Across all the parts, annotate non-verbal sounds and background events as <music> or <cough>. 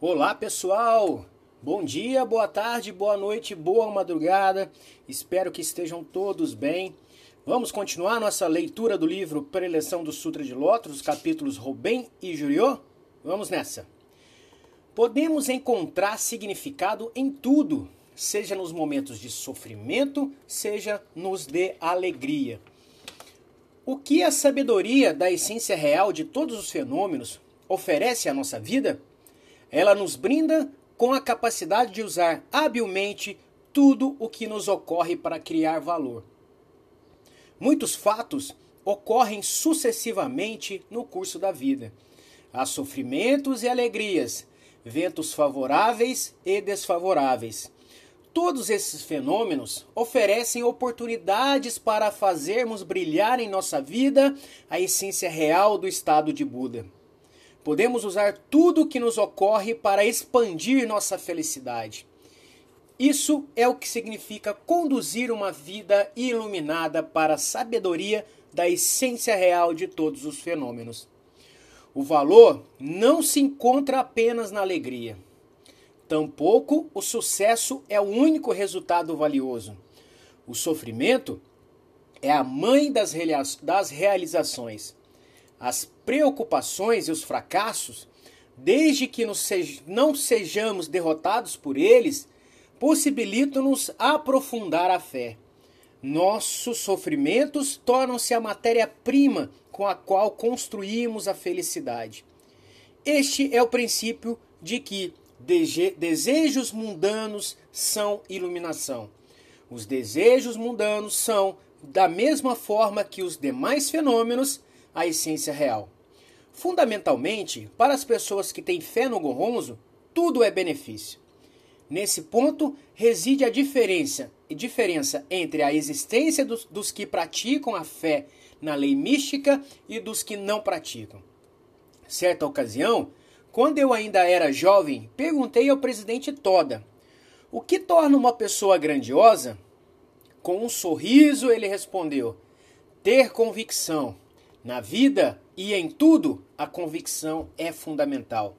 Olá pessoal, bom dia, boa tarde, boa noite, boa madrugada. Espero que estejam todos bem. Vamos continuar nossa leitura do livro Preleção do Sutra de Lótus, capítulos Robem e Juriô? Vamos nessa. Podemos encontrar significado em tudo, seja nos momentos de sofrimento, seja nos de alegria. O que a sabedoria da essência real de todos os fenômenos oferece à nossa vida? Ela nos brinda com a capacidade de usar habilmente tudo o que nos ocorre para criar valor. Muitos fatos ocorrem sucessivamente no curso da vida. Há sofrimentos e alegrias, ventos favoráveis e desfavoráveis. Todos esses fenômenos oferecem oportunidades para fazermos brilhar em nossa vida a essência real do estado de Buda. Podemos usar tudo o que nos ocorre para expandir nossa felicidade. Isso é o que significa conduzir uma vida iluminada para a sabedoria da essência real de todos os fenômenos. O valor não se encontra apenas na alegria. Tampouco o sucesso é o único resultado valioso. O sofrimento é a mãe das realizações. As preocupações e os fracassos, desde que não sejamos derrotados por eles, possibilitam-nos aprofundar a fé. Nossos sofrimentos tornam-se a matéria-prima com a qual construímos a felicidade. Este é o princípio de que desejos mundanos são iluminação. Os desejos mundanos são, da mesma forma que os demais fenômenos, a essência real. Fundamentalmente, para as pessoas que têm fé no Goronzo, tudo é benefício. Nesse ponto reside a diferença, diferença entre a existência dos, dos que praticam a fé na lei mística e dos que não praticam. Certa ocasião, quando eu ainda era jovem, perguntei ao presidente Toda: o que torna uma pessoa grandiosa? Com um sorriso, ele respondeu: ter convicção. Na vida e em tudo, a convicção é fundamental.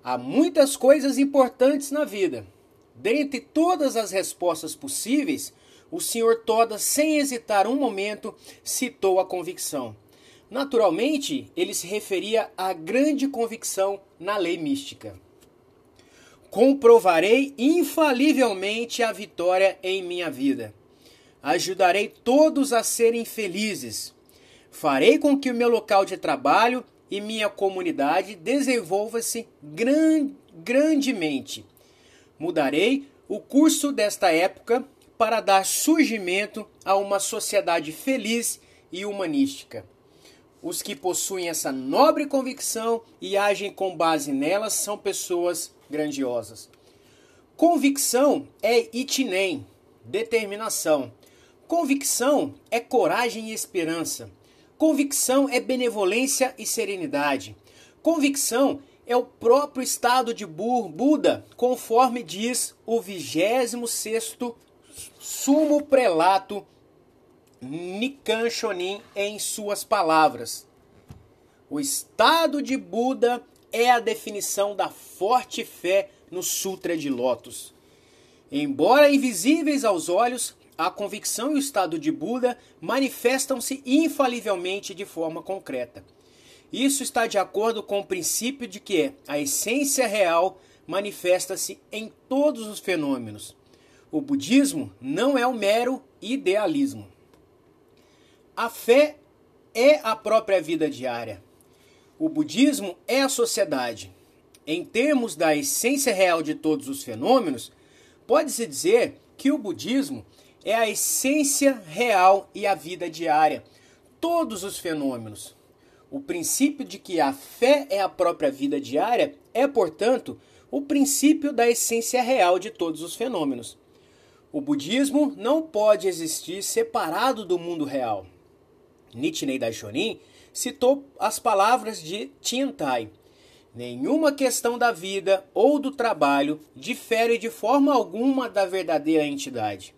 Há muitas coisas importantes na vida. Dentre todas as respostas possíveis, o Sr. Toda, sem hesitar um momento, citou a convicção. Naturalmente, ele se referia à grande convicção na lei mística. Comprovarei infalivelmente a vitória em minha vida. Ajudarei todos a serem felizes. Farei com que o meu local de trabalho e minha comunidade desenvolva-se gran grandemente. Mudarei o curso desta época para dar surgimento a uma sociedade feliz e humanística. Os que possuem essa nobre convicção e agem com base nelas são pessoas grandiosas. Convicção é itinem, determinação. Convicção é coragem e esperança. Convicção é benevolência e serenidade. Convicção é o próprio estado de Buda, conforme diz o 26 Sumo Prelato Nikan Shonin em suas palavras. O estado de Buda é a definição da forte fé no Sutra de Lotus. Embora invisíveis aos olhos, a convicção e o estado de Buda manifestam-se infalivelmente de forma concreta. Isso está de acordo com o princípio de que a essência real manifesta-se em todos os fenômenos. O budismo não é um mero idealismo. A fé é a própria vida diária. O budismo é a sociedade. Em termos da essência real de todos os fenômenos, pode-se dizer que o budismo é a essência real e a vida diária, todos os fenômenos. O princípio de que a fé é a própria vida diária é, portanto, o princípio da essência real de todos os fenômenos. O budismo não pode existir separado do mundo real. Nichiren Daishonin citou as palavras de Tiantai. Nenhuma questão da vida ou do trabalho difere de forma alguma da verdadeira entidade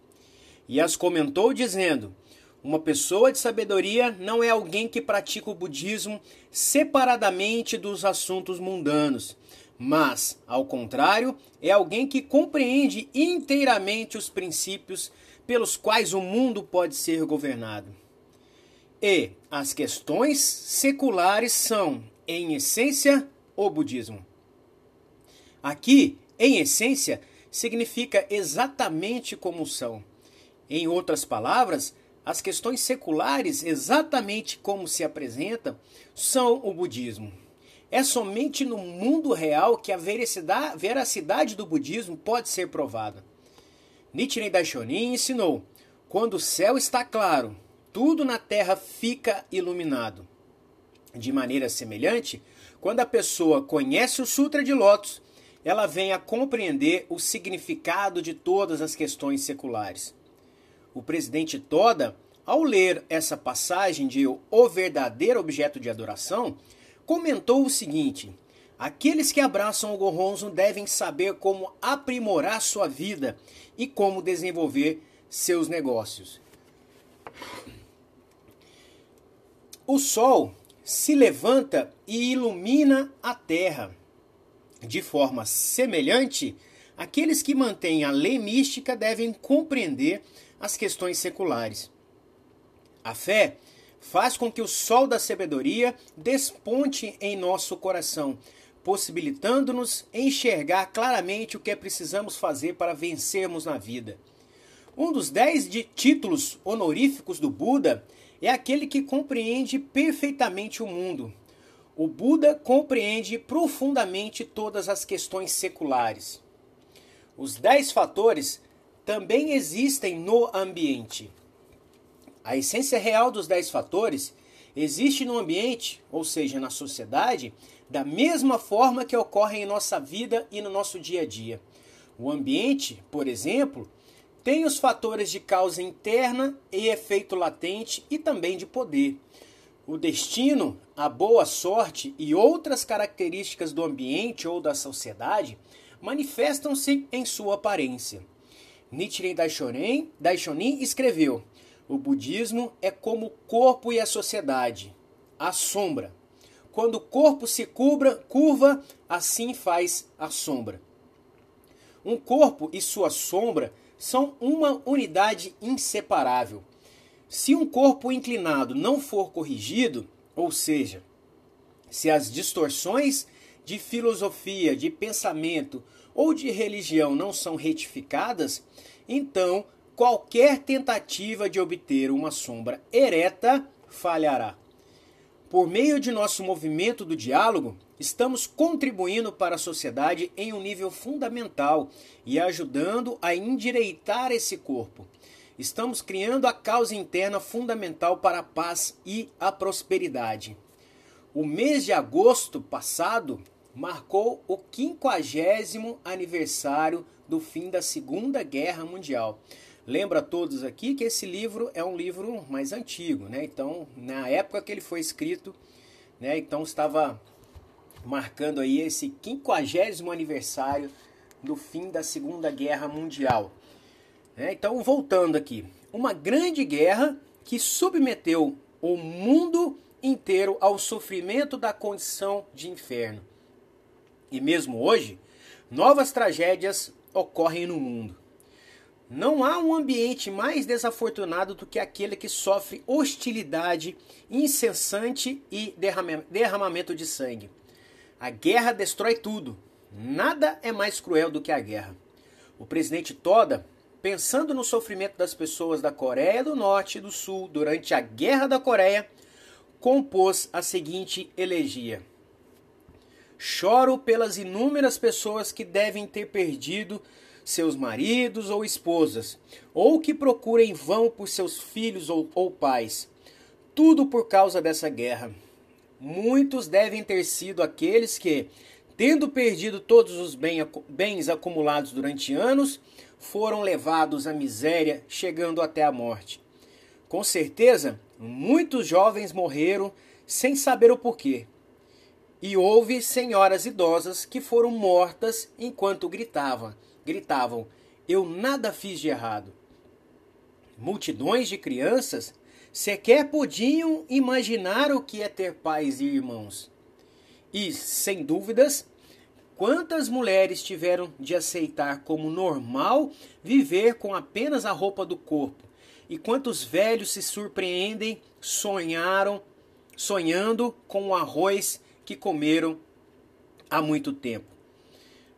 e as comentou dizendo: Uma pessoa de sabedoria não é alguém que pratica o budismo separadamente dos assuntos mundanos, mas, ao contrário, é alguém que compreende inteiramente os princípios pelos quais o mundo pode ser governado. E as questões seculares são, em essência, o budismo. Aqui, em essência, significa exatamente como são. Em outras palavras, as questões seculares, exatamente como se apresentam, são o budismo. É somente no mundo real que a veracidade do budismo pode ser provada. Nichiren Daishonin ensinou: quando o céu está claro, tudo na terra fica iluminado. De maneira semelhante, quando a pessoa conhece o Sutra de Lotus, ela vem a compreender o significado de todas as questões seculares. O presidente Toda, ao ler essa passagem de O Verdadeiro Objeto de Adoração, comentou o seguinte: Aqueles que abraçam o Goronzo devem saber como aprimorar sua vida e como desenvolver seus negócios. O sol se levanta e ilumina a terra. De forma semelhante, aqueles que mantêm a lei mística devem compreender as questões seculares. A fé faz com que o sol da sabedoria desponte em nosso coração, possibilitando-nos enxergar claramente o que precisamos fazer para vencermos na vida. Um dos dez títulos honoríficos do Buda é aquele que compreende perfeitamente o mundo. O Buda compreende profundamente todas as questões seculares. Os dez fatores também existem no ambiente. A essência real dos dez fatores existe no ambiente, ou seja, na sociedade, da mesma forma que ocorre em nossa vida e no nosso dia a dia. O ambiente, por exemplo, tem os fatores de causa interna e efeito latente e também de poder. O destino, a boa sorte e outras características do ambiente ou da sociedade manifestam-se em sua aparência. Nichiren Daishonin, Daishonin escreveu: O budismo é como o corpo e a sociedade, a sombra. Quando o corpo se cubra, curva, assim faz a sombra. Um corpo e sua sombra são uma unidade inseparável. Se um corpo inclinado não for corrigido, ou seja, se as distorções de filosofia, de pensamento ou de religião não são retificadas, então qualquer tentativa de obter uma sombra ereta falhará. Por meio de nosso movimento do diálogo, estamos contribuindo para a sociedade em um nível fundamental e ajudando a endireitar esse corpo. Estamos criando a causa interna fundamental para a paz e a prosperidade. O mês de agosto passado marcou o quinquagésimo aniversário do fim da Segunda Guerra Mundial. Lembra a todos aqui que esse livro é um livro mais antigo, né? Então, na época que ele foi escrito, né? Então estava marcando aí esse quinquagésimo aniversário do fim da Segunda Guerra Mundial. Né? Então, voltando aqui, uma grande guerra que submeteu o mundo inteiro ao sofrimento da condição de inferno. E mesmo hoje, novas tragédias ocorrem no mundo. Não há um ambiente mais desafortunado do que aquele que sofre hostilidade incessante e derramamento de sangue. A guerra destrói tudo. Nada é mais cruel do que a guerra. O presidente Toda, pensando no sofrimento das pessoas da Coreia do Norte e do Sul durante a Guerra da Coreia, compôs a seguinte elegia. Choro pelas inúmeras pessoas que devem ter perdido seus maridos ou esposas, ou que procuram em vão por seus filhos ou, ou pais. Tudo por causa dessa guerra. Muitos devem ter sido aqueles que, tendo perdido todos os bens acumulados durante anos, foram levados à miséria, chegando até a morte. Com certeza, muitos jovens morreram sem saber o porquê. E houve senhoras idosas que foram mortas enquanto gritavam, gritavam: Eu nada fiz de errado. Multidões de crianças sequer podiam imaginar o que é ter pais e irmãos. E, sem dúvidas, quantas mulheres tiveram de aceitar como normal viver com apenas a roupa do corpo? E quantos velhos se surpreendem, sonharam, sonhando com o arroz que comeram há muito tempo?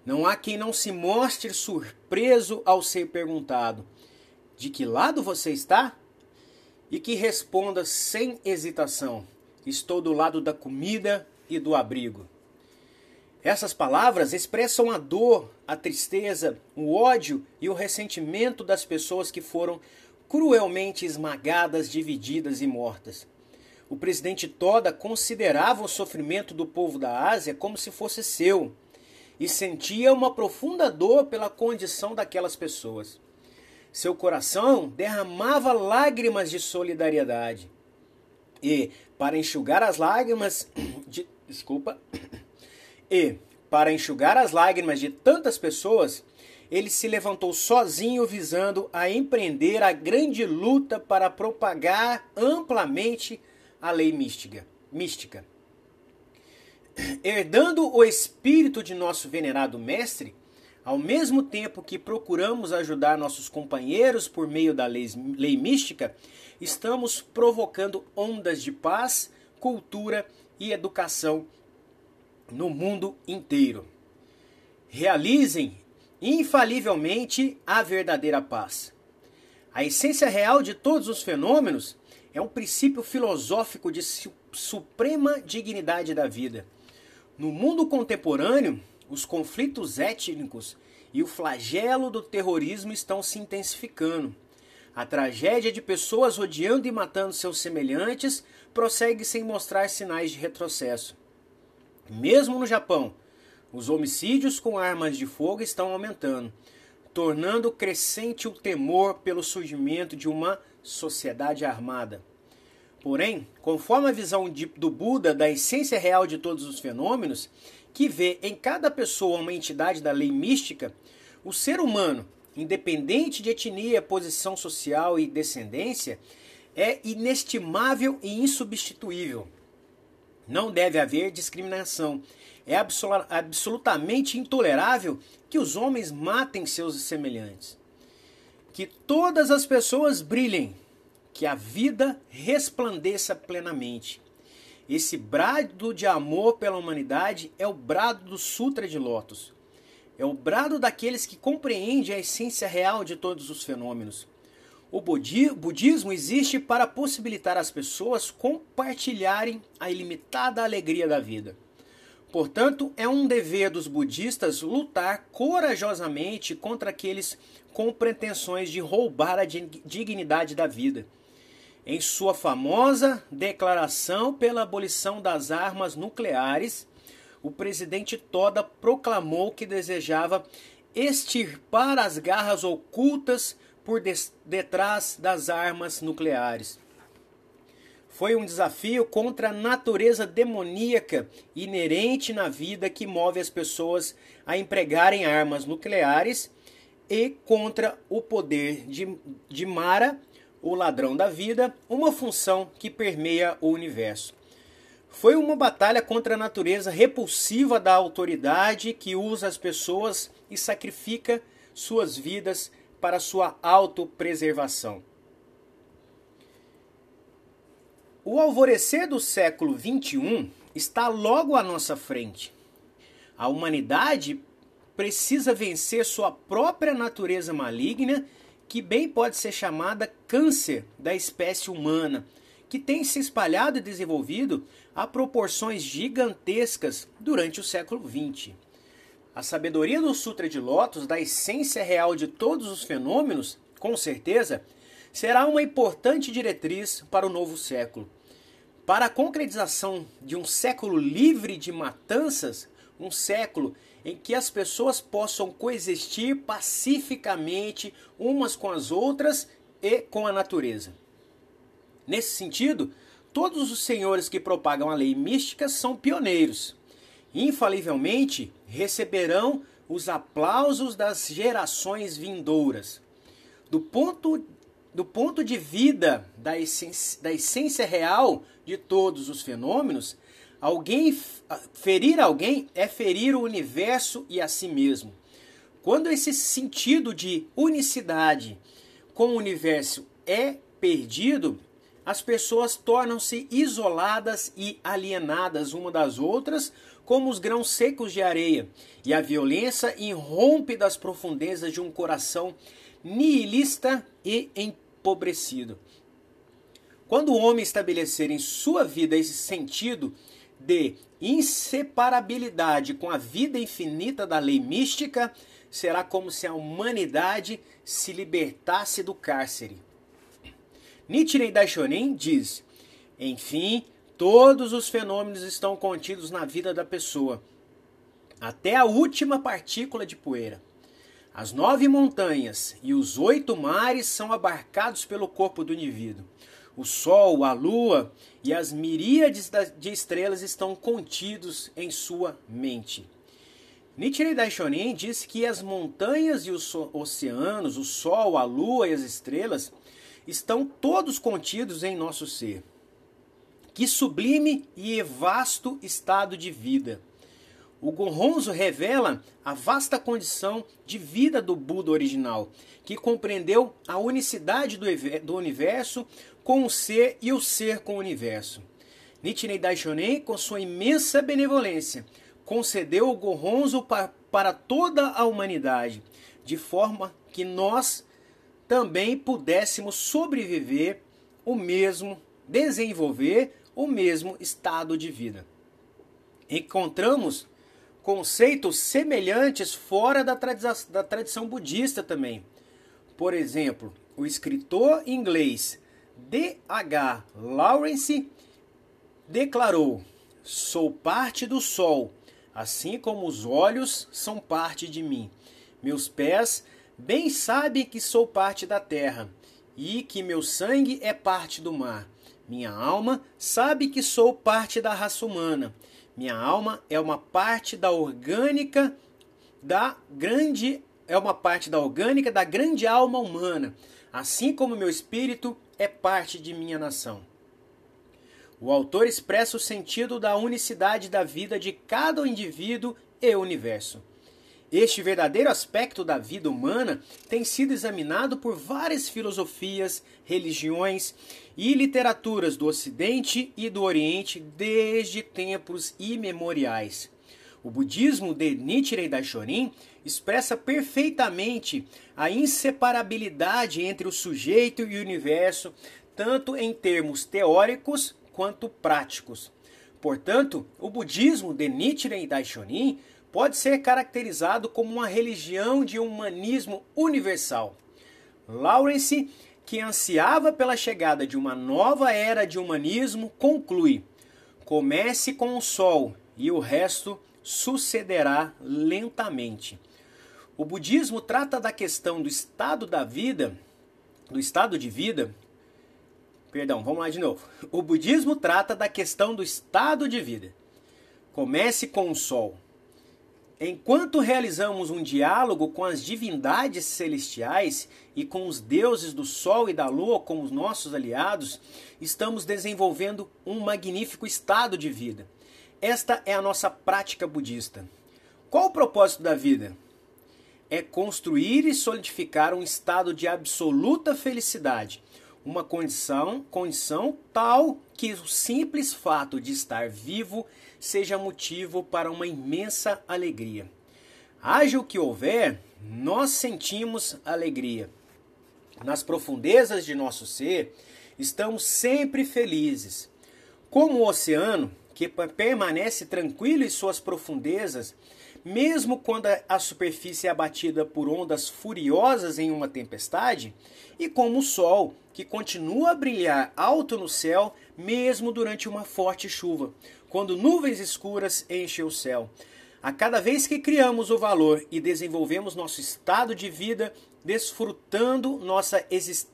Não há quem não se mostre surpreso ao ser perguntado: de que lado você está? E que responda sem hesitação: estou do lado da comida e do abrigo. Essas palavras expressam a dor, a tristeza, o ódio e o ressentimento das pessoas que foram cruelmente esmagadas, divididas e mortas. O presidente Toda considerava o sofrimento do povo da Ásia como se fosse seu e sentia uma profunda dor pela condição daquelas pessoas. Seu coração derramava lágrimas de solidariedade. E, para enxugar as lágrimas <coughs> de, desculpa, <coughs> e para enxugar as lágrimas de tantas pessoas, ele se levantou sozinho visando a empreender a grande luta para propagar amplamente a lei mística. mística. Herdando o espírito de nosso venerado mestre, ao mesmo tempo que procuramos ajudar nossos companheiros por meio da lei, lei mística, estamos provocando ondas de paz, cultura e educação no mundo inteiro. Realizem infalivelmente a verdadeira paz. A essência real de todos os fenômenos é um princípio filosófico de suprema dignidade da vida. No mundo contemporâneo, os conflitos étnicos e o flagelo do terrorismo estão se intensificando. A tragédia de pessoas odiando e matando seus semelhantes prossegue sem mostrar sinais de retrocesso. Mesmo no Japão, os homicídios com armas de fogo estão aumentando, tornando crescente o temor pelo surgimento de uma sociedade armada. Porém, conforme a visão de, do Buda da essência real de todos os fenômenos, que vê em cada pessoa uma entidade da lei mística, o ser humano, independente de etnia, posição social e descendência, é inestimável e insubstituível. Não deve haver discriminação. É absolutamente intolerável que os homens matem seus semelhantes. Que todas as pessoas brilhem, que a vida resplandeça plenamente. Esse brado de amor pela humanidade é o brado do Sutra de Lotus. É o brado daqueles que compreendem a essência real de todos os fenômenos. O budismo existe para possibilitar às pessoas compartilharem a ilimitada alegria da vida. Portanto, é um dever dos budistas lutar corajosamente contra aqueles com pretensões de roubar a dignidade da vida. Em sua famosa declaração pela abolição das armas nucleares, o presidente Toda proclamou que desejava extirpar as garras ocultas por detrás das armas nucleares. Foi um desafio contra a natureza demoníaca inerente na vida que move as pessoas a empregarem armas nucleares e contra o poder de, de Mara, o ladrão da vida, uma função que permeia o universo. Foi uma batalha contra a natureza repulsiva da autoridade que usa as pessoas e sacrifica suas vidas para sua autopreservação. O alvorecer do século XXI está logo à nossa frente. A humanidade precisa vencer sua própria natureza maligna, que bem pode ser chamada câncer da espécie humana, que tem se espalhado e desenvolvido a proporções gigantescas durante o século XX. A sabedoria do Sutra de Lotus, da essência real de todos os fenômenos, com certeza, será uma importante diretriz para o novo século. Para a concretização de um século livre de matanças, um século em que as pessoas possam coexistir pacificamente umas com as outras e com a natureza. Nesse sentido, todos os senhores que propagam a lei mística são pioneiros infalivelmente receberão os aplausos das gerações vindouras. Do ponto do ponto de vida da essência, da essência real de todos os fenômenos, alguém ferir alguém é ferir o universo e a si mesmo. Quando esse sentido de unicidade com o universo é perdido, as pessoas tornam-se isoladas e alienadas uma das outras, como os grãos secos de areia, e a violência irrompe das profundezas de um coração nihilista e empobrecido. Quando o homem estabelecer em sua vida esse sentido de inseparabilidade com a vida infinita da lei mística, será como se a humanidade se libertasse do cárcere. Nichiren Daishonin diz: Enfim, todos os fenômenos estão contidos na vida da pessoa, até a última partícula de poeira. As nove montanhas e os oito mares são abarcados pelo corpo do indivíduo. O sol, a lua e as miríades de estrelas estão contidos em sua mente. Nichiren Daishonin diz que as montanhas e os oceanos, o sol, a lua e as estrelas estão todos contidos em nosso ser. Que sublime e vasto estado de vida! O Gonronzo revela a vasta condição de vida do Buda original, que compreendeu a unicidade do universo com o ser e o ser com o universo. Nichiren Daishonin, com sua imensa benevolência, concedeu o Gonronzo para toda a humanidade, de forma que nós também pudéssemos sobreviver o mesmo, desenvolver o mesmo estado de vida. Encontramos conceitos semelhantes fora da tradição budista também. Por exemplo, o escritor inglês D.H. Lawrence declarou: Sou parte do sol, assim como os olhos são parte de mim. Meus pés bem sabem que sou parte da terra e que meu sangue é parte do mar. Minha alma sabe que sou parte da raça humana minha alma é uma parte da orgânica da grande é uma parte da orgânica da grande alma humana, assim como meu espírito é parte de minha nação. O autor expressa o sentido da unicidade da vida de cada indivíduo e universo. Este verdadeiro aspecto da vida humana tem sido examinado por várias filosofias, religiões e literaturas do Ocidente e do Oriente desde tempos imemoriais. O budismo de Nichiren Daishonin expressa perfeitamente a inseparabilidade entre o sujeito e o universo, tanto em termos teóricos quanto práticos. Portanto, o budismo de Nichiren Daishonin pode ser caracterizado como uma religião de humanismo universal. Lawrence, que ansiava pela chegada de uma nova era de humanismo, conclui: comece com o sol e o resto sucederá lentamente. O budismo trata da questão do estado da vida, do estado de vida. Perdão, vamos lá de novo. O budismo trata da questão do estado de vida. Comece com o sol Enquanto realizamos um diálogo com as divindades celestiais e com os deuses do Sol e da Lua como os nossos aliados, estamos desenvolvendo um magnífico estado de vida. Esta é a nossa prática budista. Qual o propósito da vida? É construir e solidificar um estado de absoluta felicidade, uma condição, condição tal que o simples fato de estar vivo seja motivo para uma imensa alegria. Haja o que houver, nós sentimos alegria. Nas profundezas de nosso ser, estamos sempre felizes. Como o oceano, que permanece tranquilo em suas profundezas, mesmo quando a superfície é abatida por ondas furiosas em uma tempestade, e como o sol, que continua a brilhar alto no céu, mesmo durante uma forte chuva, quando nuvens escuras enchem o céu. A cada vez que criamos o valor e desenvolvemos nosso estado de vida, desfrutando nossa,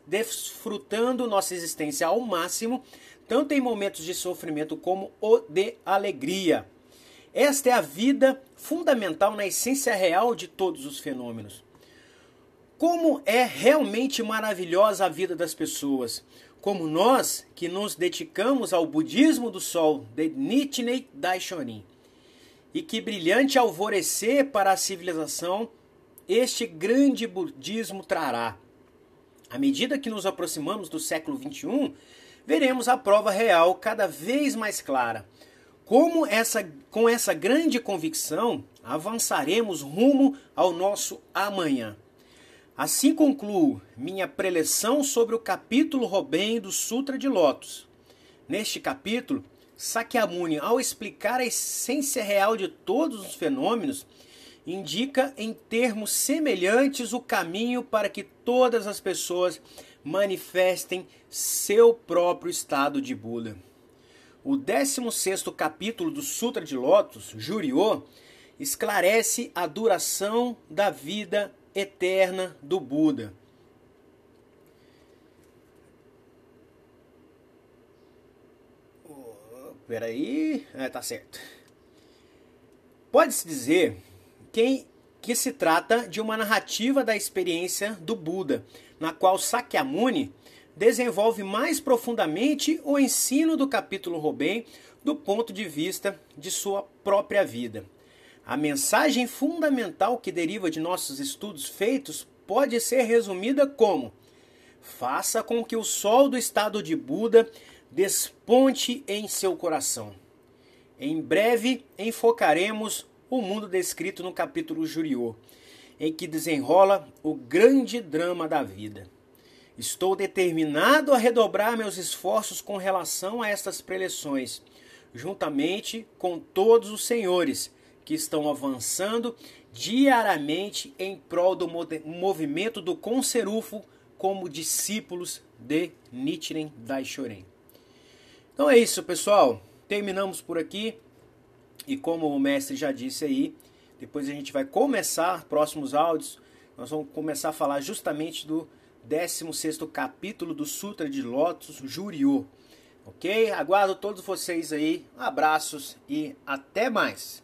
desfrutando nossa existência ao máximo, tanto em momentos de sofrimento como o de alegria. Esta é a vida fundamental na essência real de todos os fenômenos. como é realmente maravilhosa a vida das pessoas, como nós que nos dedicamos ao budismo do sol de Nichiren Daishonin. E que brilhante alvorecer para a civilização este grande budismo trará. À medida que nos aproximamos do século XXI, veremos a prova real cada vez mais clara. Como essa, com essa grande convicção, avançaremos rumo ao nosso amanhã. Assim concluo minha preleção sobre o capítulo Robem do Sutra de Lotus. Neste capítulo, Sakyamuni, ao explicar a essência real de todos os fenômenos, indica em termos semelhantes o caminho para que todas as pessoas manifestem seu próprio estado de Buda. O 16 capítulo do Sutra de Lotus, Juriô, esclarece a duração da vida eterna do Buda. Oh, peraí, ah, tá certo. Pode-se dizer que se trata de uma narrativa da experiência do Buda, na qual Sakyamuni desenvolve mais profundamente o ensino do capítulo Robem do ponto de vista de sua própria vida. A mensagem fundamental que deriva de nossos estudos feitos pode ser resumida como: faça com que o sol do estado de Buda desponte em seu coração. Em breve enfocaremos o mundo descrito no capítulo Juriô, em que desenrola o grande drama da vida. Estou determinado a redobrar meus esforços com relação a estas preleções, juntamente com todos os senhores que estão avançando diariamente em prol do movimento do Conserufo como discípulos de Nichiren Daishoren. Então é isso, pessoal. Terminamos por aqui. E como o mestre já disse aí, depois a gente vai começar próximos áudios. Nós vamos começar a falar justamente do 16º capítulo do Sutra de Lotus, Juriô. Ok? Aguardo todos vocês aí. Abraços e até mais.